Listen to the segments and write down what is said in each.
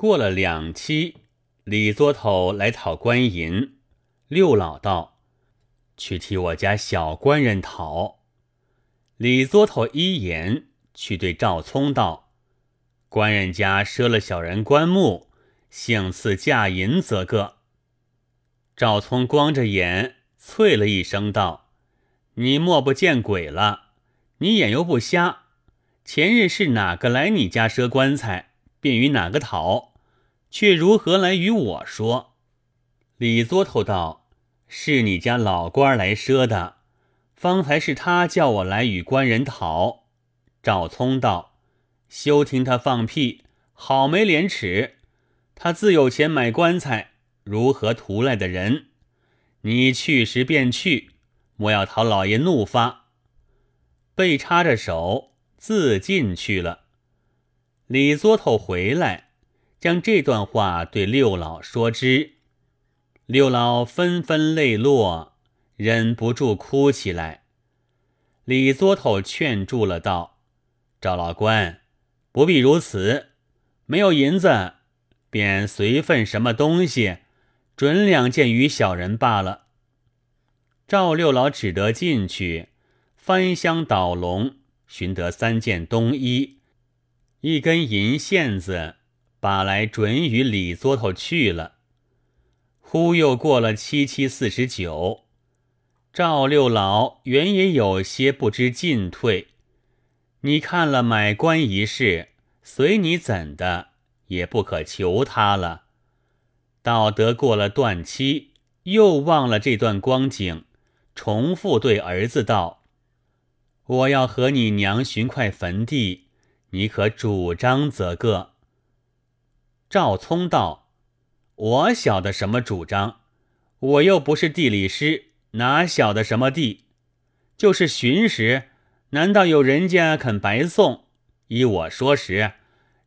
过了两期，李作头来讨官银，六老道：“去替我家小官人讨。”李作头一言，去对赵聪道：“官人家赊了小人棺木，幸赐价银则个。”赵聪光着眼，啐了一声道：“你莫不见鬼了？你眼又不瞎？前日是哪个来你家赊棺材，便与哪个讨，却如何来与我说？”李作头道：“是你家老官来赊的。”方才是他叫我来与官人讨。赵聪道：“休听他放屁，好没廉耻！他自有钱买棺材，如何图来的人？你去时便去，莫要讨老爷怒发。”被插着手，自进去了。李作头回来，将这段话对六老说之。六老纷纷泪落。忍不住哭起来。李作头劝住了，道：“赵老官，不必如此。没有银子，便随份什么东西，准两件与小人罢了。”赵六老只得进去，翻箱倒笼，寻得三件冬衣，一根银线子，把来准与李作头去了。忽又过了七七四十九。赵六老原也有些不知进退，你看了买官一事，随你怎的，也不可求他了。到得过了断期，又忘了这段光景，重复对儿子道：“我要和你娘寻块坟地，你可主张则个。”赵聪道：“我晓得什么主张，我又不是地理师。”哪晓得什么地？就是寻时，难道有人家肯白送？依我说时，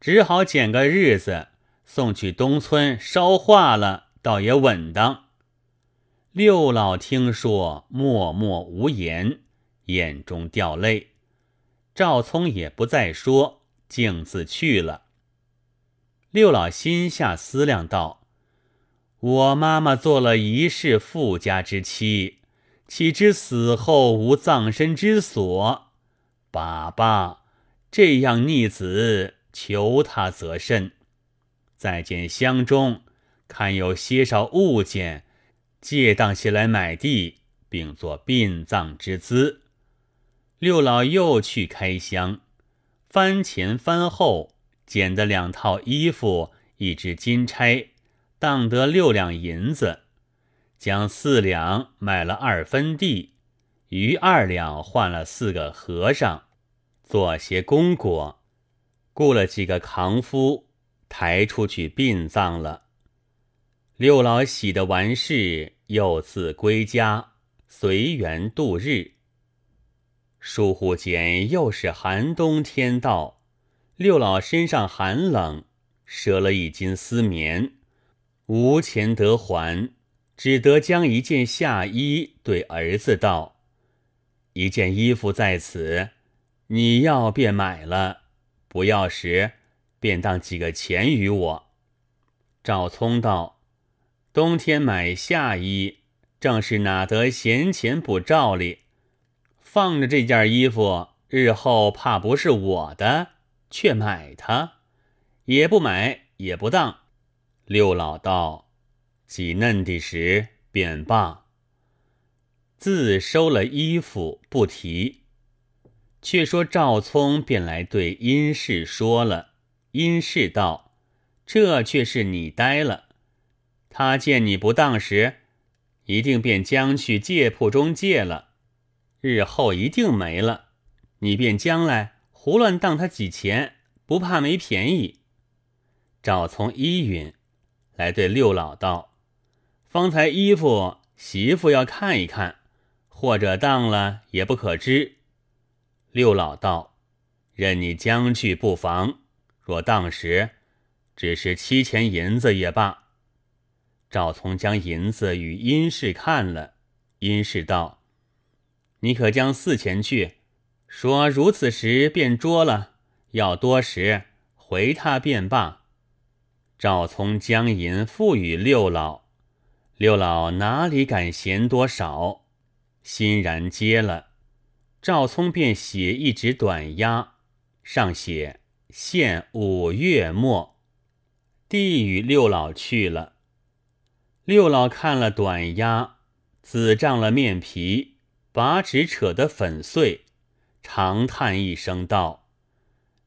只好拣个日子送去东村烧化了，倒也稳当。六老听说，默默无言，眼中掉泪。赵聪也不再说，径自去了。六老心下思量道。我妈妈做了一世富家之妻，岂知死后无葬身之所？爸爸这样逆子，求他则甚。再见乡中，看有些少物件，借当些来买地，并作殡葬之资。六老又去开箱，翻前翻后，捡的两套衣服，一只金钗。当得六两银子，将四两买了二分地，余二两换了四个和尚，做些功果，雇了几个扛夫，抬出去殡葬了。六老喜得完事，又自归家，随缘度日。疏忽间又是寒冬天到，六老身上寒冷，折了一斤丝棉。无钱得还，只得将一件夏衣对儿子道：“一件衣服在此，你要便买了，不要时便当几个钱与我。”赵聪道：“冬天买夏衣，正是哪得闲钱补照例？放着这件衣服，日后怕不是我的，却买它，也不买也不当。”六老道：“几嫩的时便罢。”自收了衣服，不提。却说赵聪便来对殷氏说了。殷氏道：“这却是你呆了。他见你不当时，一定便将去借铺中借了。日后一定没了，你便将来胡乱当他几钱，不怕没便宜。”赵从依允。来对六老道：“方才衣服媳妇要看一看，或者当了也不可知。”六老道：“任你将去不妨，若当时，只是七钱银子也罢。”赵从将银子与殷氏看了，殷氏道：“你可将四钱去，说如此时便捉了，要多时回他便罢。”赵聪将银付与六老，六老哪里敢嫌多少，欣然接了。赵聪便写一纸短押，上写现五月末，递与六老去了。六老看了短押，紫胀了面皮，把纸扯得粉碎，长叹一声道：“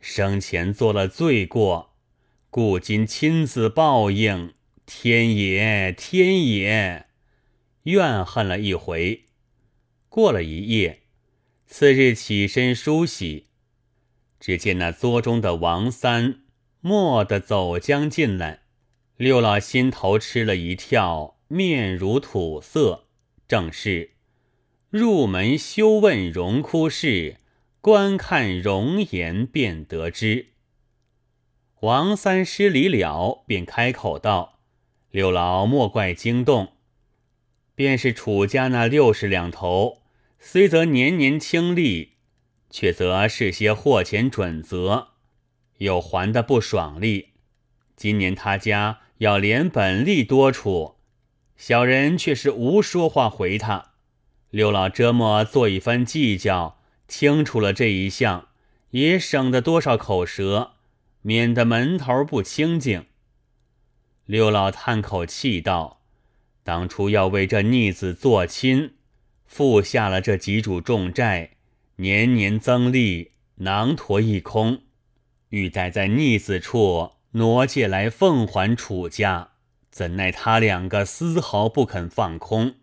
生前做了罪过。”故今亲自报应，天也，天也！怨恨了一回。过了一夜，次日起身梳洗，只见那桌中的王三蓦地走将进来，六老心头吃了一跳，面如土色，正是入门休问荣枯事，观看容颜便得知。王三失礼了，便开口道：“六老莫怪惊动，便是楚家那六十两头，虽则年年清利，却则是些货钱准则，有还的不爽利。今年他家要连本利多出，小人却是无说话回他。六老这么做一番计较，清楚了这一项，也省得多少口舌。”免得门头不清净。六老叹口气道：“当初要为这逆子做亲，付下了这几主重债，年年增利，囊驼一空，欲待在逆子处挪借来奉还楚家，怎奈他两个丝毫不肯放空。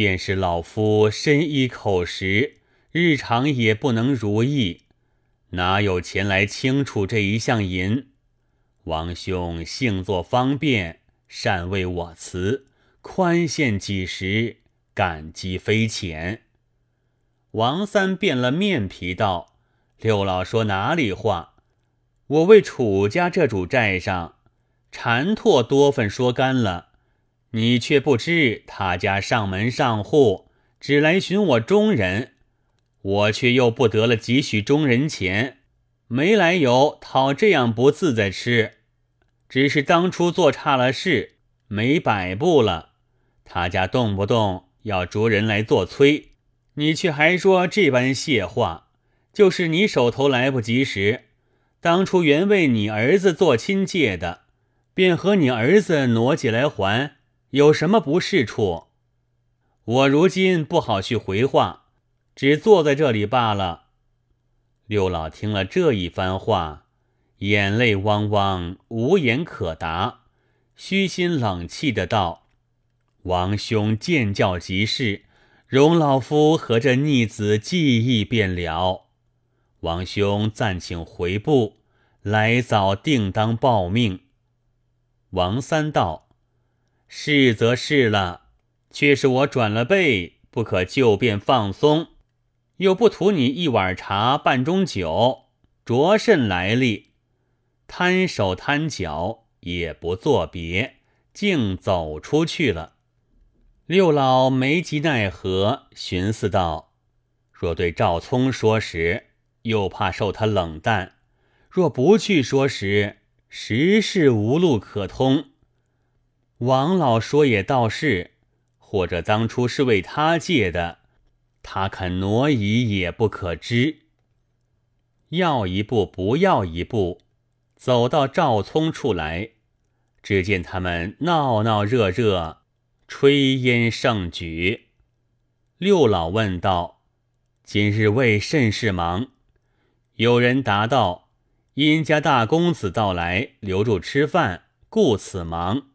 便是老夫深衣口食，日常也不能如意。”哪有钱来清楚这一项银？王兄性作方便，善为我辞，宽限几时，感激非浅。王三变了面皮道：“六老说哪里话？我为楚家这主债上缠拓多份说干了，你却不知他家上门上户，只来寻我中人。”我却又不得了几许中人钱，没来由讨这样不自在吃，只是当初做差了事，没摆布了。他家动不动要着人来做催，你却还说这般谢话。就是你手头来不及时，当初原为你儿子做亲借的，便和你儿子挪起来还，有什么不是处？我如今不好去回话。只坐在这里罢了。六老听了这一番话，眼泪汪汪，无言可答，虚心冷气的道：“王兄见教即是，容老夫和这逆子记忆便了。王兄暂请回部，来早定当报命。”王三道：“是则是了，却是我转了背，不可就便放松。”又不图你一碗茶半盅酒，着甚来历？摊手摊脚，也不作别，竟走出去了。六老没及奈何，寻思道：若对赵聪说时，又怕受他冷淡；若不去说时，实是无路可通。王老说也倒是，或者当初是为他借的。他肯挪移也不可知，要一步不要一步，走到赵聪处来，只见他们闹闹热热，炊烟盛举。六老问道：“今日为甚事忙？”有人答道：“殷家大公子到来，留住吃饭，故此忙。”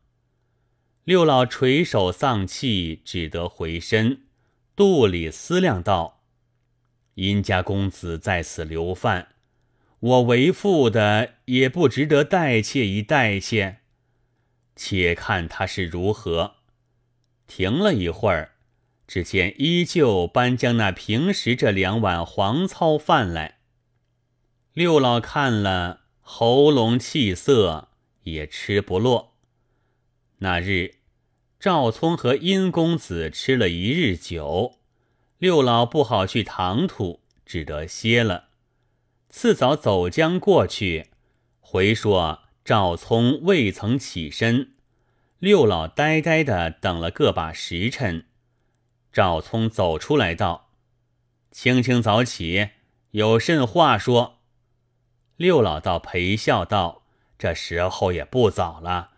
六老垂首丧气，只得回身。肚里思量道：“殷家公子在此留饭，我为父的也不值得待妾一待妾。且看他是如何。”停了一会儿，只见依旧搬将那平时这两碗黄糙饭来。六老看了，喉咙气色，也吃不落。那日。赵聪和殷公子吃了一日酒，六老不好去唐突，只得歇了。次早走将过去，回说赵聪未曾起身，六老呆呆的等了个把时辰。赵聪走出来道：“清清早起，有甚话说？”六老道陪笑道：“这时候也不早了，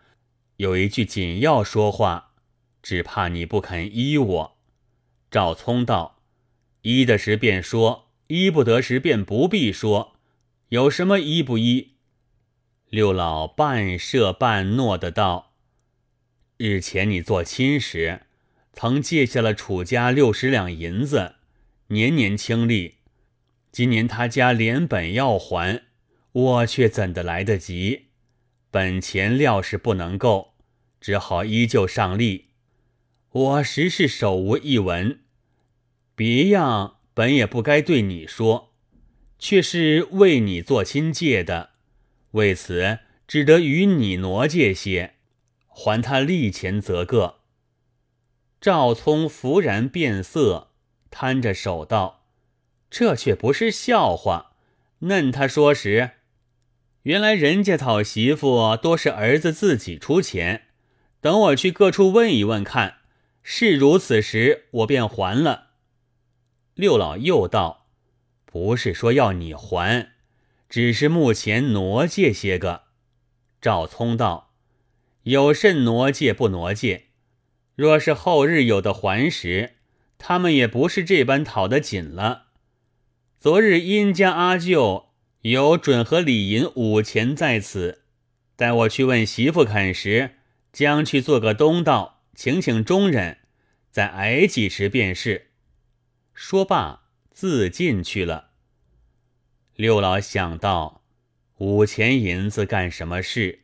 有一句紧要说话，只怕你不肯依我。”赵聪道：“依得时便说，依不得时便不必说，有什么依不依？”六老半设半诺的道：“日前你做亲时，曾借下了楚家六十两银子，年年清利。今年他家连本要还，我却怎的来得及？本钱料是不能够，只好依旧上利。我实是手无一文，别样本也不该对你说，却是为你做亲借的。”为此，只得与你挪借些，还他利钱则个。赵聪忽然变色，摊着手道：“这却不是笑话。嫩他说时，原来人家讨媳妇多是儿子自己出钱。等我去各处问一问看，是如此时，我便还了。”六老又道：“不是说要你还。”只是目前挪借些个，赵聪道：“有甚挪借不挪借？若是后日有的还时，他们也不是这般讨得紧了。昨日殷家阿舅有准和李银五钱在此，待我去问媳妇肯时，将去做个东道，请请中人，再挨几时便是。”说罢，自进去了。六老想到五钱银子干什么事？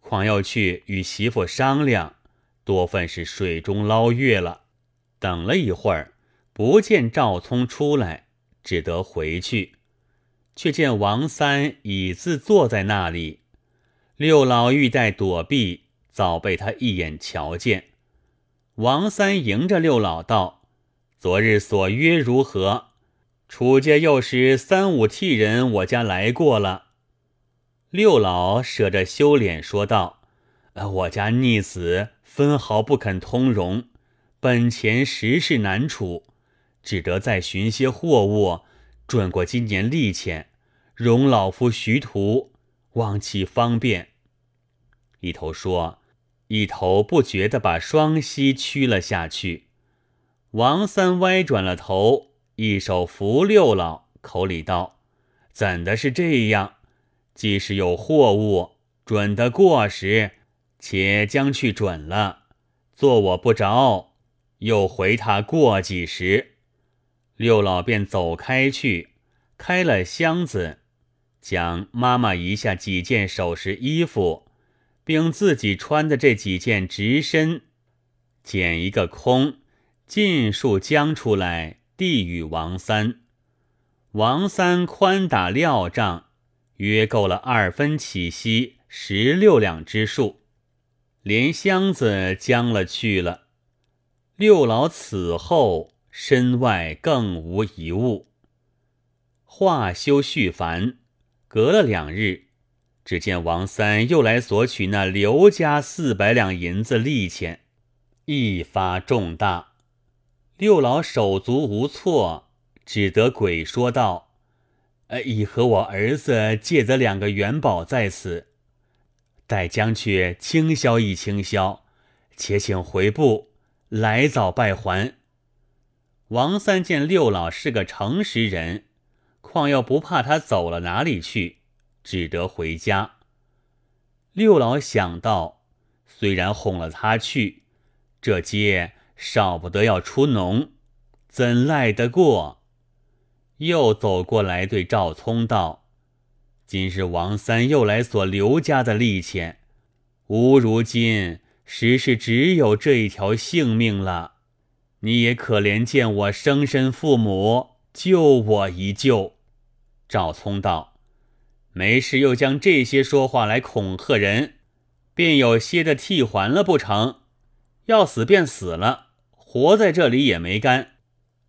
况要去与媳妇商量，多份是水中捞月了。等了一会儿，不见赵聪出来，只得回去。却见王三已自坐在那里。六老欲待躲避，早被他一眼瞧见。王三迎着六老道：“昨日所约如何？”楚家又是三五替人我家来过了，六老舍着羞脸说道：“我家逆子分毫不肯通融，本钱实是难处，只得再寻些货物，赚过今年利钱，容老夫徐图，望其方便。”一头说，一头不觉地把双膝屈了下去。王三歪转了头。一手扶六老，口里道：“怎的是这样？即使有货物准得过时，且将去准了，做我不着，又回他过几时。”六老便走开去，开了箱子，将妈妈遗下几件首饰衣服，并自己穿的这几件直身，捡一个空，尽数将出来。递与王三，王三宽打料账，约够了二分起息十六两之数，连箱子将了去了。六老此后身外更无一物。话休续繁，隔了两日，只见王三又来索取那刘家四百两银子利钱，一发重大。六老手足无措，只得鬼说道：“呃，已和我儿子借得两个元宝在此，待将去清销一清销，且请回部来早拜还。”王三见六老是个诚实人，况又不怕他走了哪里去，只得回家。六老想到，虽然哄了他去，这街。少不得要出脓，怎赖得过？又走过来对赵聪道：“今日王三又来索刘家的利钱，吾如今实是只有这一条性命了。你也可怜见我生身父母，救我一救。”赵聪道：“没事，又将这些说话来恐吓人，便有些的替还了不成？要死便死了。”活在这里也没干。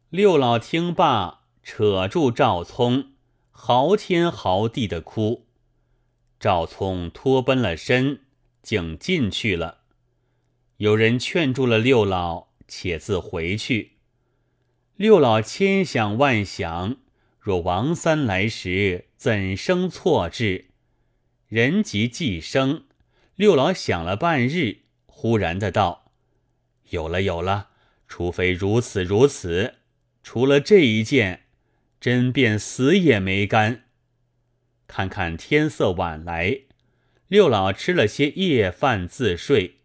六老听罢，扯住赵聪，嚎天嚎地的哭。赵聪脱奔了身，竟进去了。有人劝住了六老，且自回去。六老千想万想，若王三来时，怎生错置？人即既生，六老想了半日，忽然的道：“有了，有了！除非如此如此，除了这一件，真便死也没干。”看看天色晚来，六老吃了些夜饭自睡。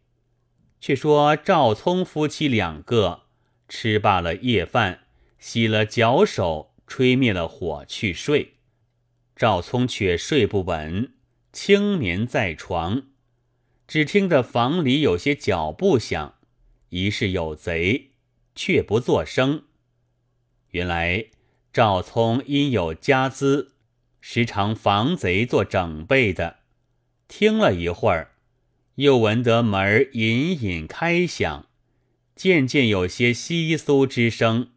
却说赵聪夫妻两个吃罢了夜饭，洗了脚手，吹灭了火去睡。赵聪却睡不稳，轻眠在床，只听得房里有些脚步响，疑是有贼，却不作声。原来赵聪因有家资。时常防贼做整备的，听了一会儿，又闻得门儿隐隐开响，渐渐有些窸窣之声，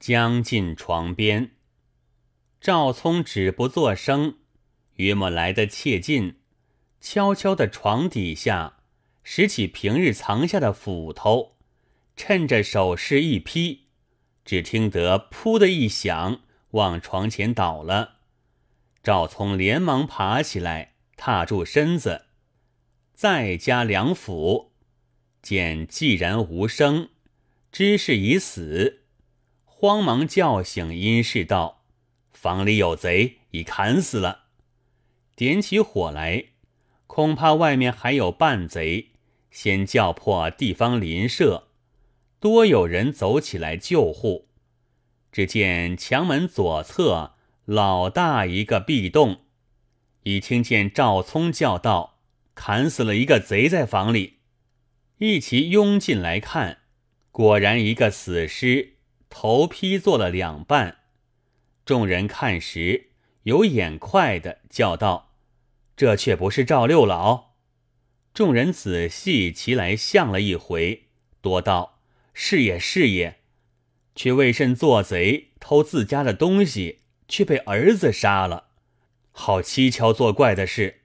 将近床边。赵聪止不作声，约莫来得切近，悄悄的床底下拾起平日藏下的斧头，趁着手势一劈，只听得“噗”的一响，往床前倒了。赵聪连忙爬起来，踏住身子，再加两斧，见既然无声，知是已死，慌忙叫醒殷氏道：“房里有贼，已砍死了。”点起火来，恐怕外面还有半贼，先叫破地方邻舍，多有人走起来救护。只见墙门左侧。老大一个壁洞，已听见赵聪叫道：“砍死了一个贼在房里。”一齐拥进来看，果然一个死尸，头劈做了两半。众人看时，有眼快的叫道：“这却不是赵六老。”众人仔细齐来向了一回，多道：“是也是也，却为甚做贼偷自家的东西？”却被儿子杀了，好蹊跷作怪的事。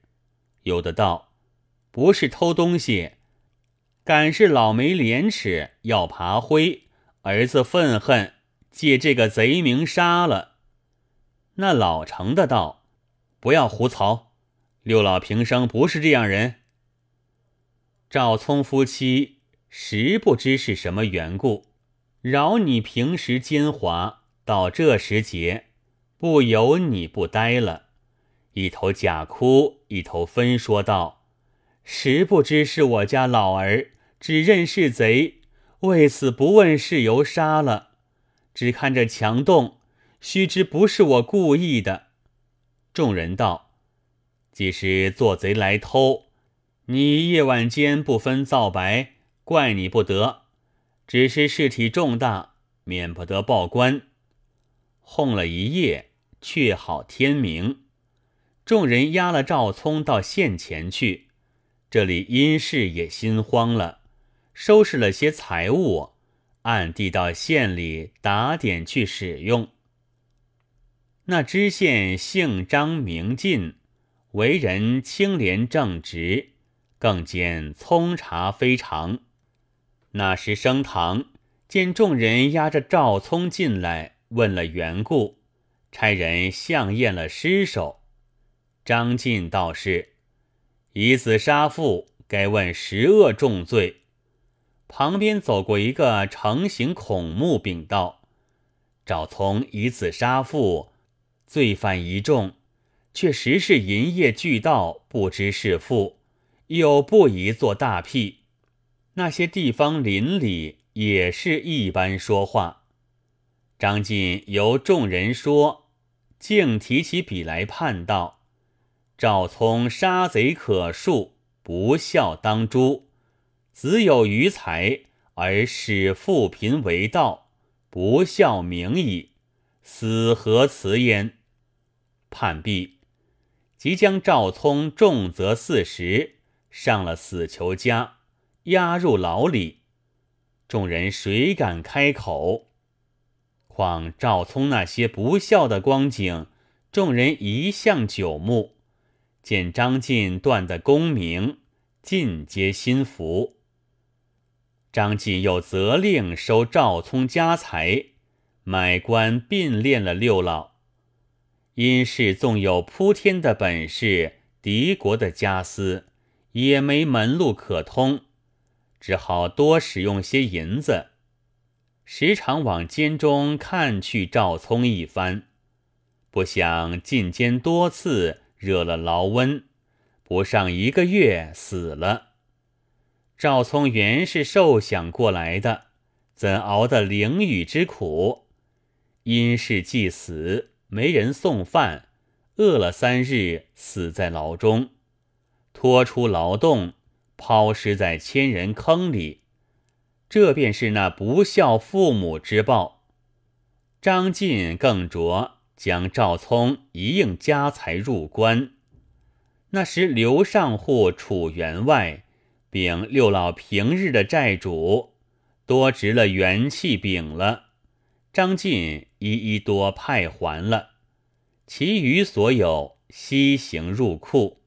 有的道，不是偷东西，敢是老没廉耻，要爬灰。儿子愤恨，借这个贼名杀了。那老成的道，不要胡嘈，六老平生不是这样人。赵聪夫妻实不知是什么缘故，饶你平时奸猾，到这时节。不由你不呆了，一头假哭，一头分说道：“实不知是我家老儿，只认是贼，为此不问事由杀了。只看这墙洞，须知不是我故意的。”众人道：“即使做贼来偷，你夜晚间不分皂白，怪你不得。只是事体重大，免不得报官。”哄了一夜，却好天明。众人押了赵聪到县前去。这里殷氏也心慌了，收拾了些财物，暗地到县里打点去使用。那知县姓张名进，为人清廉正直，更兼聪察非常。那时升堂，见众人押着赵聪进来。问了缘故，差人相验了尸首。张进道是以子杀父，该问十恶重罪。旁边走过一个成形孔目，禀道：赵从以子杀父，罪犯一重，却实是银业俱盗，不知是父，又不宜做大辟。那些地方邻里也是一般说话。张进由众人说，竟提起笔来判道：“赵聪杀贼可恕，不孝当诛；子有余财而使富贫为道，不孝明矣。死何辞焉？”判毕，即将赵聪重责四十，上了死囚家，押入牢里。众人谁敢开口？况赵聪那些不孝的光景，众人一向久目，见张晋断的功名，尽皆心服。张晋又责令收赵聪家财，买官并练了六老。因是纵有扑天的本事，敌国的家私也没门路可通，只好多使用些银子，时常往监中看去赵聪一番。不想进监多次，惹了劳温，不上一个月死了。赵聪原是受想过来的，怎熬得凌雨之苦？因是既死。没人送饭，饿了三日，死在牢中，拖出劳动，抛尸在千人坑里。这便是那不孝父母之报。张晋更着将赵聪一应家财入关。那时刘上户楚员外，并六老平日的债主，多值了元气禀了。张晋一一多派还了，其余所有西行入库。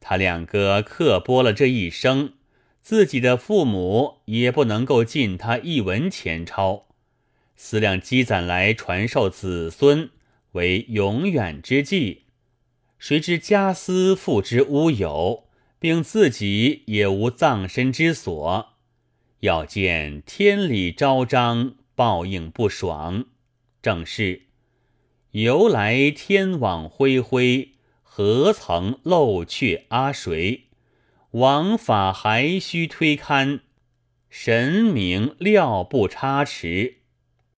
他两个刻剥了这一生，自己的父母也不能够进他一文钱钞，思量积攒来传授子孙为永远之计。谁知家私付之乌有，并自己也无葬身之所，要见天理昭彰。报应不爽，正是由来天网恢恢，何曾漏却阿谁？王法还需推勘，神明料不差池。